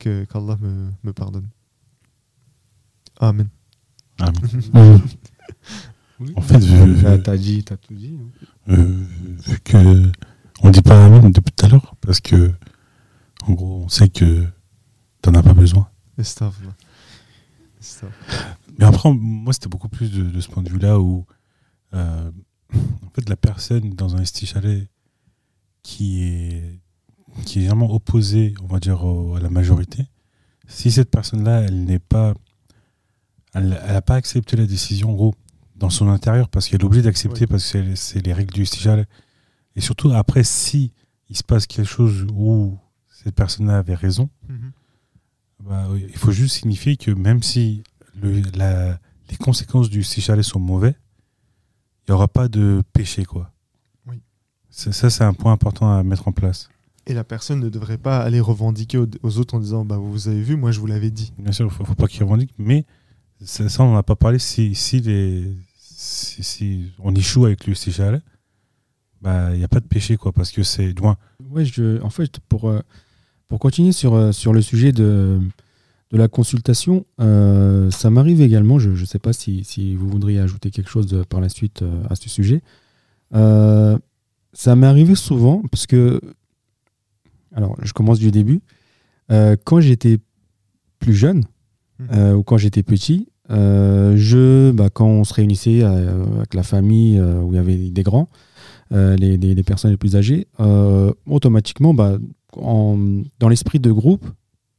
que qu'Allah me, me pardonne. Amen. Ah, En fait, vu, T'as t'as dit, t'as tout dit. hein. euh, vu que on dit pas Amen depuis tout à l'heure, parce que en gros, on sait que t'en as pas besoin. Mais après, moi, c'était beaucoup plus de, de ce point de vue-là où, euh, en fait, la personne dans un chalet qui est, qui est vraiment opposée, on va dire, au- à la majorité, si cette personne-là, elle n'est pas. Elle n'a pas accepté la décision, en gros, dans son intérieur, parce qu'elle est obligée d'accepter, Oui. parce que c'est- les règles du chalet. Et surtout, après, si il se passe quelque chose où cette personne-là avait raison, Mhm. bah, il faut juste signifier que même si le- la- les conséquences du chalet sont mauvais, il n'y aura pas de péché. quoi. Oui. Ça, ça, c'est un point important à mettre en place. Et la personne ne devrait pas aller revendiquer aux, aux autres en disant bah vous avez vu, moi je vous l'avais dit. Bien sûr, il ne faut, faut pas qu'ils revendiquent, mais ça, ça, on n'en a pas parlé. Si, si, les, si, si on échoue avec le chalet, bah, il n'y a pas de péché, quoi, parce que c'est loin. Ouais, je, en fait, pour, euh, pour continuer sur, euh, sur le sujet de, de la consultation, euh, ça m'arrive également, je ne sais pas si, si vous voudriez ajouter quelque chose par la suite euh, à ce sujet. Euh, ça m'est arrivé souvent, parce que, alors je commence du début, Euh, quand j'étais plus jeune, Mhm. euh, ou quand j'étais petit, euh, je, bah, quand on se réunissait avec la famille où il y avait des grands, les, les- les personnes les plus âgées, automatiquement, bah, en- dans l'esprit de groupe,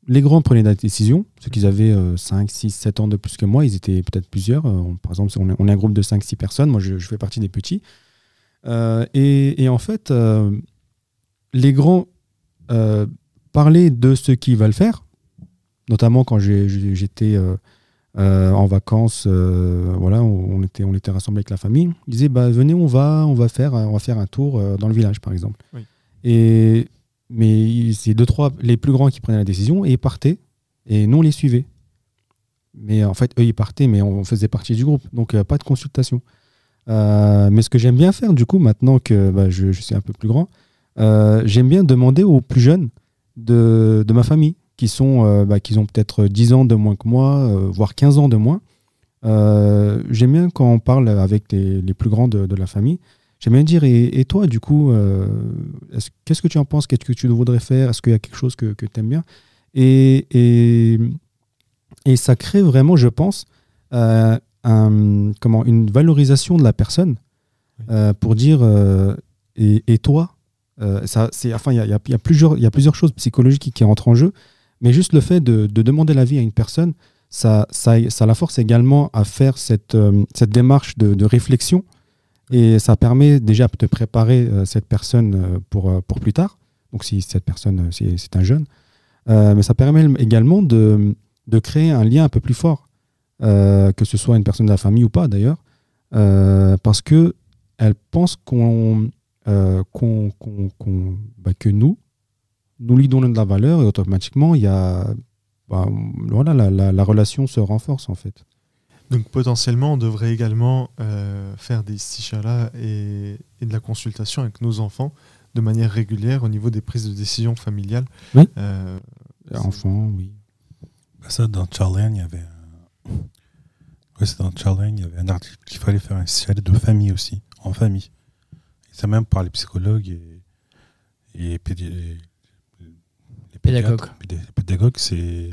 les grands prenaient la décision, ceux qui avaient 5, 6, 7 ans de plus que moi, ils étaient peut-être plusieurs. par exemple, on est, on est un groupe de 5, 6 personnes, moi je, je fais partie des petits. Et, et en fait, les grands euh, parlaient de ce qu'ils veulent faire, notamment quand j'étais euh, euh, en vacances, voilà, on, était, on était rassemblés avec la famille. Ils disaient, bah, venez, on va, on va faire, on va faire un tour dans le village, par exemple. Oui. Et mais c'est deux trois les plus grands qui prenaient la décision et ils partaient et nous on les suivait. Mais en fait, eux ils partaient, mais on faisait partie du groupe, donc pas de consultation. Euh, mais ce que j'aime bien faire, du coup, maintenant que bah, je, je suis un peu plus grand, j'aime bien demander aux plus jeunes de, de ma famille, qui, sont, euh, bah, qui ont peut-être 10 ans de moins que moi, euh, voire 15 ans de moins. Euh, j'aime bien quand on parle avec les, les plus grands de, de la famille, j'aime bien dire, et, et toi, du coup, euh, est-ce- qu'est-ce que tu en penses? Qu'est-ce que tu voudrais faire? Est-ce qu'il y a quelque chose que, que tu aimes bien? Et, et, et ça crée vraiment, je pense, euh, un- comment, une valorisation de la personne euh, pour dire, euh, et, et toi euh, ça, enfin, il y a, plusieurs, choses psychologiques qui, rentrent en jeu, mais juste le fait de, de demander l'avis à une personne, ça, ça, la force également à faire cette, euh, démarche de, réflexion et ça permet déjà de préparer euh, cette personne euh, pour, plus tard. Donc si cette personne, euh, c'est, un jeune. Mais ça permet également de, créer un lien un peu plus fort, que ce soit une personne de la famille ou pas d'ailleurs, parce que elle pense qu'on, euh, qu'on, qu'on- qu'on- bah, que nous, nous lui donnons de la valeur et automatiquement, il y a, bah, voilà, la, la- la relation se renforce en fait. Donc potentiellement, on devrait également euh, faire des stichala et, et de la consultation avec nos enfants de manière régulière au niveau des prises de décision familiales. Oui. Euh, Enfant, oui. Bah, ça, dans Charlene, il y avait un... Ouais, c'est dans Charlene, il y avait un article qu'il fallait faire un chalet de famille aussi, en famille. Ça même par les psychologues et, et pédi- les, les Pédagogues. les pédagogues, c'est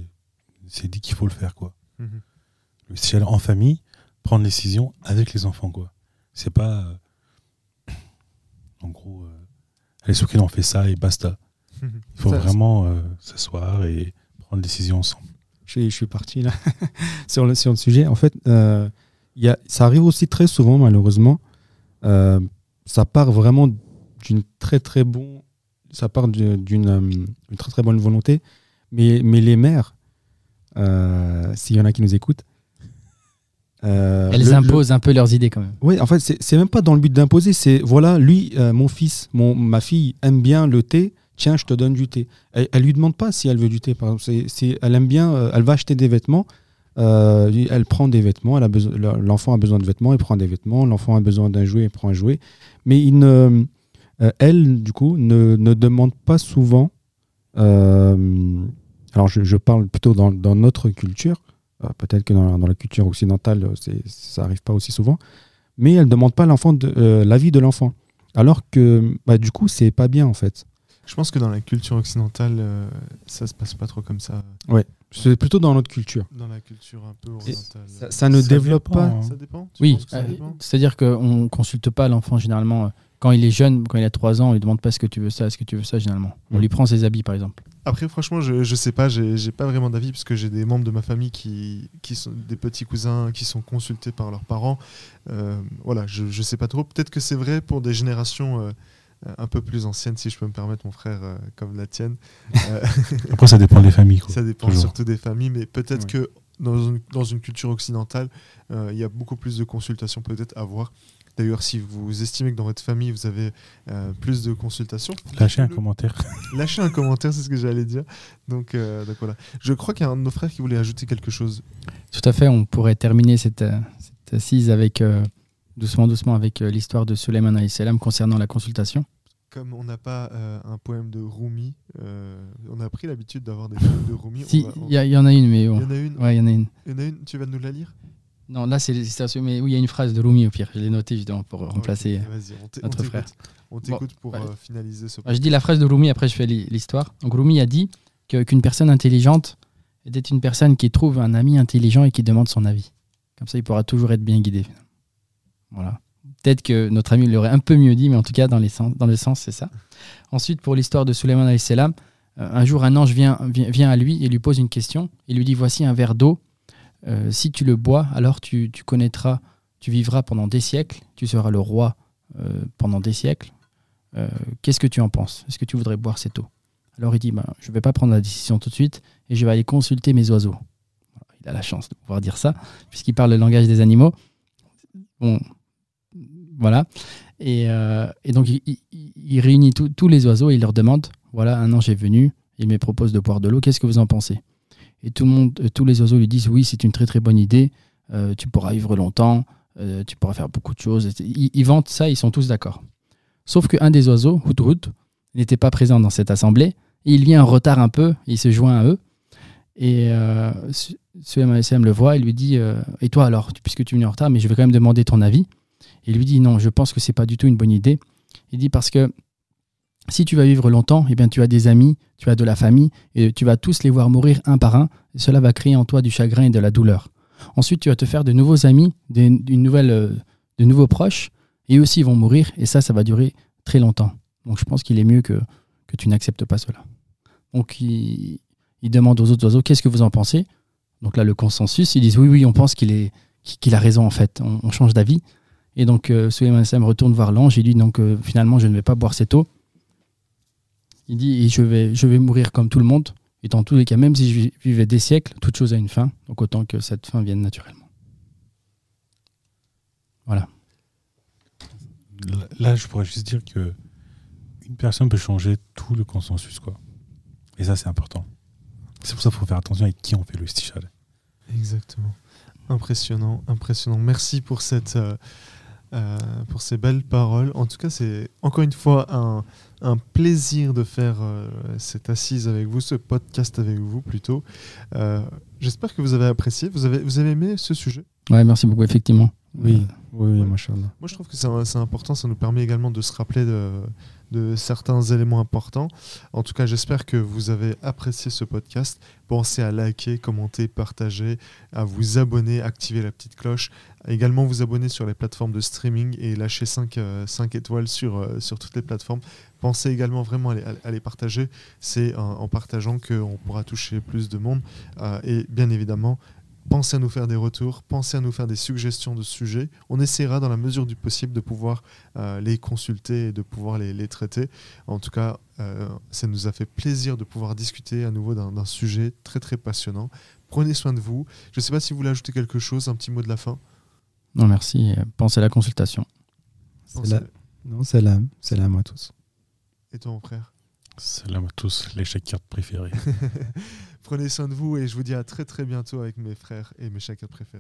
c'est dit qu'il faut le faire, quoi. mhm. Le chalet en famille, prendre des décisions avec les enfants, quoi. C'est pas... euh, en gros, euh, allez, ce on fait ça et basta. Mhm. Il faut Ça, vraiment euh, s'asseoir et prendre des décisions ensemble. Je, suis- je suis parti là sur, le, sur le sujet. En fait, euh, il y a, ça arrive aussi très souvent, malheureusement. Ça part vraiment d'une très très bon, ça part d'une euh, très très bonne volonté. Mais, mais les mères, euh, s'il y en a qui nous écoutent, euh, Elles le- le- imposent un peu leurs idées quand même. oui, en fait, c'est même pas dans le but d'imposer. C'est voilà, lui, euh, mon fils, mon, ma fille aime bien le thé. Tiens, je te donne du thé. Elle, elle lui demande pas si elle veut du thé. Par exemple, elle aime bien. elle va acheter des vêtements. euh, elle prend des vêtements. Elle a. L'enfant a besoin de vêtements. Il prend des vêtements. L'enfant a besoin d'un jouet. Il prend un jouet. Mais il ne, euh, elle, du coup, ne, ne demande pas souvent. euh, alors, je, je parle plutôt dans, dans notre culture. Euh, Peut-être que dans, dans la culture occidentale, ça arrive pas aussi souvent mais elle ne demande pas l'enfant de, l'avis de l'enfant. Alors que bah, du coup, c'est pas bien en fait. Je pense que dans la culture occidentale, ça se passe pas trop comme ça. C'est plutôt dans notre culture. Dans la culture un peu orientale. Ça, ça ne Ça développe dépend, pas. hein. Ça dépend Tu Oui, euh, c'est-à-dire qu'on ne consulte pas l'enfant généralement. Quand il est jeune, quand il a 3 ans, on lui demande pas est-ce que tu veux ça, est-ce que tu veux ça généralement. On Mm. lui prend ses habits par exemple. Après, franchement, je, je sais pas, j'ai j'ai pas vraiment d'avis parce que j'ai des membres de ma famille qui, qui sont des petits cousins qui sont consultés par leurs parents. Euh, voilà, je, je sais pas trop. Peut-être que c'est vrai pour des générations euh, un peu plus anciennes, si je peux me permettre, mon frère, euh, comme la tienne. Euh, Après, ça dépend des familles. Quoi. ça dépend toujours. surtout des familles, mais peut-être Ouais. que dans une, dans une culture occidentale, euh, il y a beaucoup plus de consultations peut-être à voir. D'ailleurs, si vous estimez que dans votre famille, vous avez euh, plus de consultations, Lâchez un commentaire. Lâchez un commentaire, c'est ce que j'allais dire. Donc, euh, donc voilà. Je crois qu'il y a un de nos frères qui voulait ajouter quelque chose. Tout à fait, on pourrait terminer cette, euh, cette assise avec, euh, doucement, doucement avec euh, l'histoire de Suleiman salam concernant la consultation. Comme on n'a pas euh, un poème de Rumi, euh, on a pris l'habitude d'avoir des poèmes de Rumi. Si, On on- il y, en a une, mais Il bon. y en a une. Ouais, il y en a une. Il y en a une. Tu vas nous la lire? Non, là, c'est les citations, mais oui, il y a une phrase de Rumi au pire. Je l'ai notée justement pour remplacer. On on notre frère. On t'écoute pour ouais. euh, finaliser ce. Ah, Je dis la phrase de Rumi, après je fais l'hi- l'histoire. Donc Rumi a dit qu'une personne intelligente était une personne qui trouve un ami intelligent et qui demande son avis. Comme ça, il pourra toujours être bien guidé. finalement. Voilà. Peut-être que notre ami l'aurait un peu mieux dit, mais en tout cas, dans, les sens, le sens, c'est ça. Ensuite, pour l'histoire de Suleiman salam, euh, un jour, un ange vient, à lui et lui pose une question. Il lui dit Voici un verre d'eau. Euh, si tu le bois, alors tu, connaîtras, tu vivras pendant des siècles, tu seras le roi euh, pendant des siècles. Qu'est-ce que tu en penses? Est-ce que tu voudrais boire cette eau? Alors il dit ben, Je ne vais pas prendre la décision tout de suite et je vais aller consulter mes oiseaux. Il a la chance de pouvoir dire ça, puisqu'il parle le langage des animaux. Bon, voilà. Et, euh, et donc, il, réunit tous- les oiseaux et il leur demande voilà, un ange est venu, il me propose de boire de l'eau, qu'est-ce que vous en pensez? Et tout le monde, euh, tous les oiseaux lui disent oui, c'est une très très bonne idée, euh, tu pourras vivre longtemps, tu pourras faire beaucoup de choses. Ils, ils vantent ça, ils sont tous d'accord. Sauf qu'un des oiseaux, Houtrout, n'était pas présent dans cette assemblée. Et il vient en retard un peu, il se joint à eux. Et euh, Su- Suleiman alayhi salam le voit, il lui dit Et toi alors, puisque tu es venu en retard, mais je vais quand même demander ton avis. Il lui dit Non, je pense que c'est pas du tout une bonne idée. Il dit Parce que si tu vas vivre longtemps, eh bien, tu as des amis, tu as de la famille, et tu vas tous les voir mourir un par un. Cela va créer en toi du chagrin et de la douleur. Ensuite, tu vas te faire de nouveaux amis, des, une nouvelle, euh, de nouveaux proches, et eux aussi vont mourir, et ça, ça va durer très longtemps. Donc je pense qu'il est mieux que, que tu n'acceptes pas cela. Donc il, demande aux autres oiseaux qu'est-ce que vous en pensez? Donc là, le consensus, ils disent oui, oui, on pense qu'il est qu'il a raison en fait, on change d'avis. Et donc euh, Suleiman Sam retourne voir l'ange et dit donc euh, finalement je ne vais pas boire cette eau. Il dit et je vais, je vais mourir comme tout le monde. Et dans tous les cas, même si je vivais des siècles, toute chose a une fin. Donc autant que cette fin vienne naturellement. Là- Là, je pourrais juste dire que une personne peut changer tout le consensus, quoi. Et ça, c'est important. C'est pour ça qu'il faut faire attention avec qui on fait le stichal. Exactement. Impressionnant, impressionnant. Merci pour cette, euh, euh, pour ces belles paroles. En tout cas, c'est encore une fois un, plaisir de faire euh, cette assise avec vous, ce podcast avec vous plutôt. Euh, J'espère que vous avez apprécié. Vous avez, vous avez aimé ce sujet? Ouais, merci beaucoup, effectivement. Oui, oui, oui. Moi, je trouve que c'est important. Ça nous permet également de se rappeler de, de certains éléments importants. En tout cas, j'espère que vous avez apprécié ce podcast. Pensez à liker, commenter, partager, à vous abonner, activer la petite cloche. Également, vous abonner sur les plateformes de streaming et lâcher 5, étoiles sur, euh, sur toutes les plateformes. Pensez également vraiment à les, à les partager. C'est en, en partageant qu'on pourra toucher plus de monde. Euh, et bien évidemment, pensez à nous faire des retours, pensez à nous faire des suggestions de sujets. On essaiera dans la mesure du possible de pouvoir euh, les consulter et de pouvoir les, les traiter. En tout cas, euh, ça nous a fait plaisir de pouvoir discuter à nouveau d'un sujet très très passionnant. Prenez soin de vous. Je ne sais pas si vous voulez ajouter quelque chose, un petit mot de la fin. Non, merci. Pensez à la consultation. C'est la... Non, c'est la à tous. Et toi, mon frère? Salam à tous, les cartes préférés. Prenez soin de vous et je vous dis à très très bientôt avec mes frères et mes chacun préférés.